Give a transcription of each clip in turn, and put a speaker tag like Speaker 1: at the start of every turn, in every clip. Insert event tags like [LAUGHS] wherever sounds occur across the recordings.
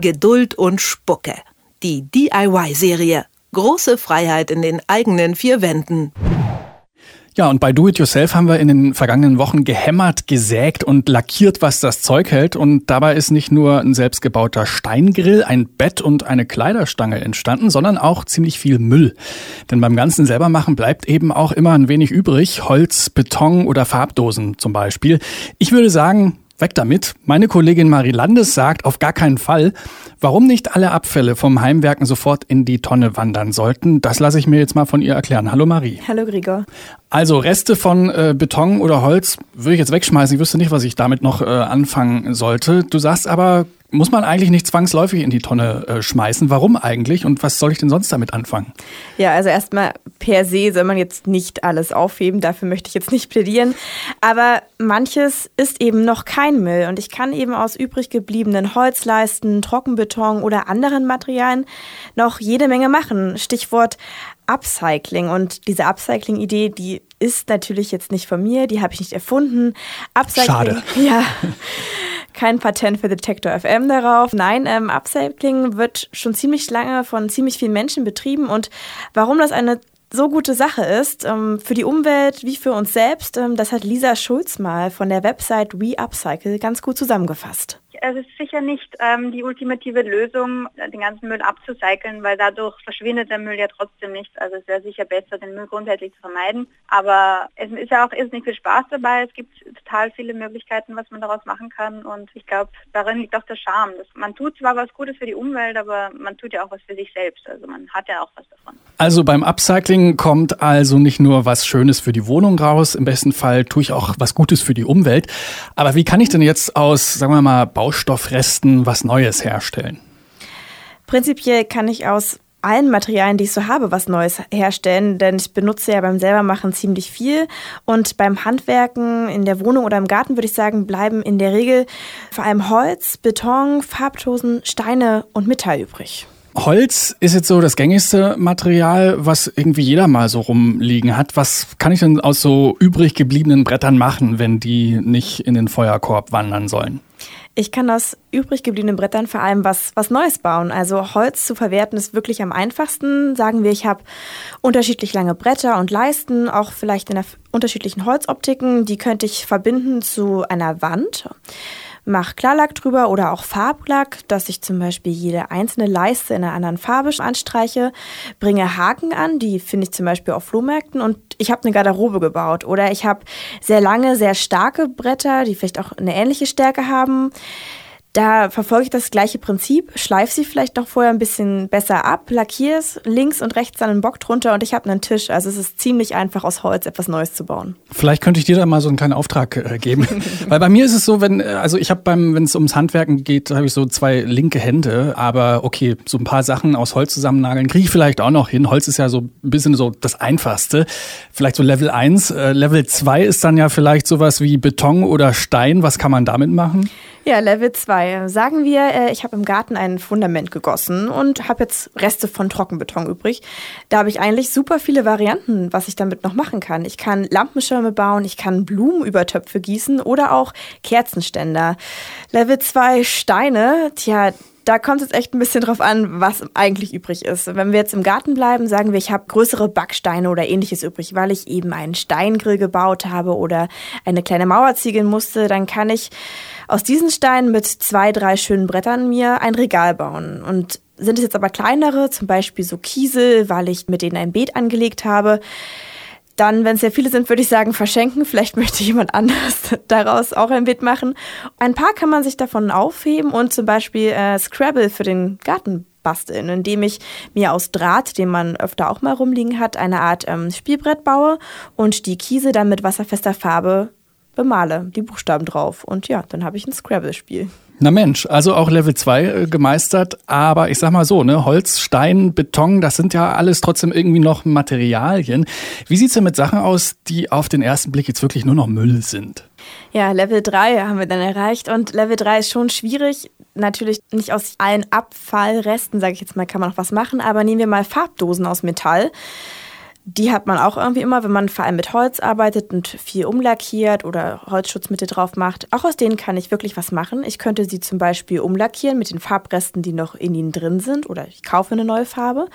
Speaker 1: Geduld und Spucke. Die DIY-Serie. Große Freiheit in den eigenen vier Wänden.
Speaker 2: Ja, und bei Do It Yourself haben wir in den vergangenen Wochen gehämmert, gesägt und lackiert, was das Zeug hält. Und dabei ist nicht nur ein selbstgebauter Steingrill, ein Bett und eine Kleiderstange entstanden, sondern auch ziemlich viel Müll. Denn beim ganzen selbermachen bleibt eben auch immer ein wenig übrig. Holz, Beton oder Farbdosen zum Beispiel. Ich würde sagen, Weg damit. Meine Kollegin Marie Landes sagt auf gar keinen Fall, warum nicht alle Abfälle vom Heimwerken sofort in die Tonne wandern sollten. Das lasse ich mir jetzt mal von ihr erklären. Hallo Marie.
Speaker 3: Hallo Gregor.
Speaker 2: Also Reste von äh, Beton oder Holz würde ich jetzt wegschmeißen. Ich wüsste nicht, was ich damit noch äh, anfangen sollte. Du sagst aber, muss man eigentlich nicht zwangsläufig in die Tonne äh, schmeißen. Warum eigentlich und was soll ich denn sonst damit anfangen?
Speaker 3: Ja, also erstmal per se soll man jetzt nicht alles aufheben, dafür möchte ich jetzt nicht plädieren. Aber manches ist eben noch kein Müll und ich kann eben aus übrig gebliebenen Holzleisten, Trockenbeton oder anderen Materialien noch jede Menge machen. Stichwort Upcycling. Und diese Upcycling-Idee, die ist natürlich jetzt nicht von mir, die habe ich nicht erfunden.
Speaker 2: Upcycling, Schade.
Speaker 3: Ja. [LAUGHS] kein Patent für Detektor FM darauf. Nein, ähm, Upcycling wird schon ziemlich lange von ziemlich vielen Menschen betrieben und warum das eine so gute Sache ist, ähm, für die Umwelt wie für uns selbst, ähm, das hat Lisa Schulz mal von der Website We Upcycle ganz gut zusammengefasst
Speaker 4: es ist sicher nicht ähm, die ultimative Lösung, den ganzen Müll abzucyceln, weil dadurch verschwindet der Müll ja trotzdem nicht. Also es wäre sicher besser, den Müll grundsätzlich zu vermeiden. Aber es ist ja auch ist nicht viel Spaß dabei. Es gibt total viele Möglichkeiten, was man daraus machen kann. Und ich glaube, darin liegt auch der Charme. Man tut zwar was Gutes für die Umwelt, aber man tut ja auch was für sich selbst. Also man hat ja auch was davon.
Speaker 2: Also beim Upcycling kommt also nicht nur was Schönes für die Wohnung raus. Im besten Fall tue ich auch was Gutes für die Umwelt. Aber wie kann ich denn jetzt aus, sagen wir mal, Bau Baustoffresten was Neues herstellen?
Speaker 3: Prinzipiell kann ich aus allen Materialien, die ich so habe, was Neues herstellen, denn ich benutze ja beim selbermachen ziemlich viel und beim Handwerken in der Wohnung oder im Garten würde ich sagen, bleiben in der Regel vor allem Holz, Beton, Farbdosen, Steine und Metall übrig.
Speaker 2: Holz ist jetzt so das gängigste Material, was irgendwie jeder mal so rumliegen hat. Was kann ich denn aus so übrig gebliebenen Brettern machen, wenn die nicht in den Feuerkorb wandern sollen?
Speaker 3: Ich kann aus übrig gebliebenen Brettern vor allem was, was Neues bauen. Also Holz zu verwerten ist wirklich am einfachsten. Sagen wir, ich habe unterschiedlich lange Bretter und Leisten, auch vielleicht in unterschiedlichen Holzoptiken. Die könnte ich verbinden zu einer Wand mache Klarlack drüber oder auch Farblack, dass ich zum Beispiel jede einzelne Leiste in einer anderen Farbe anstreiche, bringe Haken an, die finde ich zum Beispiel auf Flohmärkten und ich habe eine Garderobe gebaut oder ich habe sehr lange, sehr starke Bretter, die vielleicht auch eine ähnliche Stärke haben. Da verfolge ich das gleiche Prinzip, schleife sie vielleicht noch vorher ein bisschen besser ab, lackiere es links und rechts dann einen Bock drunter und ich habe einen Tisch. Also es ist ziemlich einfach aus Holz etwas Neues zu bauen.
Speaker 2: Vielleicht könnte ich dir da mal so einen kleinen Auftrag äh, geben, [LAUGHS] weil bei mir ist es so, wenn also ich habe beim wenn es ums Handwerken geht, habe ich so zwei linke Hände, aber okay, so ein paar Sachen aus Holz zusammennageln kriege ich vielleicht auch noch hin. Holz ist ja so ein bisschen so das einfachste. Vielleicht so Level 1, äh, Level 2 ist dann ja vielleicht sowas wie Beton oder Stein, was kann man damit machen?
Speaker 3: Ja, Level 2. Sagen wir, äh, ich habe im Garten ein Fundament gegossen und habe jetzt Reste von Trockenbeton übrig. Da habe ich eigentlich super viele Varianten, was ich damit noch machen kann. Ich kann Lampenschirme bauen, ich kann Blumen über Töpfe gießen oder auch Kerzenständer. Level 2 Steine, tja, da kommt es echt ein bisschen drauf an, was eigentlich übrig ist. Wenn wir jetzt im Garten bleiben, sagen wir, ich habe größere Backsteine oder ähnliches übrig, weil ich eben einen Steingrill gebaut habe oder eine kleine Mauer ziegeln musste, dann kann ich aus diesen Steinen mit zwei, drei schönen Brettern mir ein Regal bauen. Und sind es jetzt aber kleinere, zum Beispiel so Kiesel, weil ich mit denen ein Beet angelegt habe, dann, wenn es sehr viele sind, würde ich sagen, verschenken. Vielleicht [LAUGHS] möchte jemand anders [LAUGHS] daraus auch ein Beet machen. Ein paar kann man sich davon aufheben und zum Beispiel äh, Scrabble für den Garten basteln, indem ich mir aus Draht, den man öfter auch mal rumliegen hat, eine Art ähm, Spielbrett baue und die Kiese dann mit wasserfester Farbe bemale die Buchstaben drauf. Und ja, dann habe ich ein Scrabble-Spiel.
Speaker 2: Na Mensch, also auch Level 2 äh, gemeistert, aber ich sag mal so, ne, Holz, Stein, Beton, das sind ja alles trotzdem irgendwie noch Materialien. Wie sieht's denn mit Sachen aus, die auf den ersten Blick jetzt wirklich nur noch Müll sind?
Speaker 3: Ja, Level 3 haben wir dann erreicht und Level 3 ist schon schwierig. Natürlich nicht aus allen Abfallresten, sage ich jetzt mal, kann man noch was machen, aber nehmen wir mal Farbdosen aus Metall Die hat man auch irgendwie immer, wenn man vor allem mit Holz arbeitet und viel umlackiert oder Holzschutzmittel drauf macht. Auch aus denen kann ich wirklich was machen. Ich könnte sie zum Beispiel umlackieren mit den Farbresten, die noch in ihnen drin sind oder ich kaufe eine neue Farbe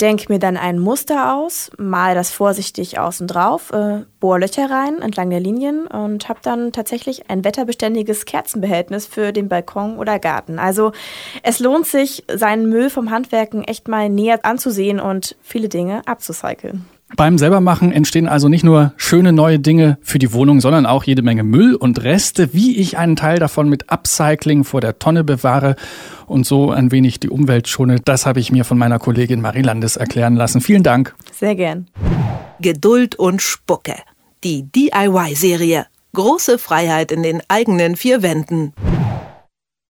Speaker 3: denke mir dann ein Muster aus, mal das vorsichtig außen drauf, äh, bohr Löcher rein entlang der Linien und habe dann tatsächlich ein wetterbeständiges Kerzenbehältnis für den Balkon oder Garten. Also es lohnt sich, seinen Müll vom Handwerken echt mal näher anzusehen und viele Dinge abzucyceln.
Speaker 2: Beim Selbermachen entstehen also nicht nur schöne neue Dinge für die Wohnung, sondern auch jede Menge Müll und Reste, wie ich einen Teil davon mit Upcycling vor der Tonne bewahre und so ein wenig die Umwelt schone. Das habe ich mir von meiner Kollegin Marie Landes erklären lassen. Vielen Dank.
Speaker 3: Sehr gern.
Speaker 1: Geduld und Spucke. Die DIY-Serie. Große Freiheit in den eigenen vier Wänden.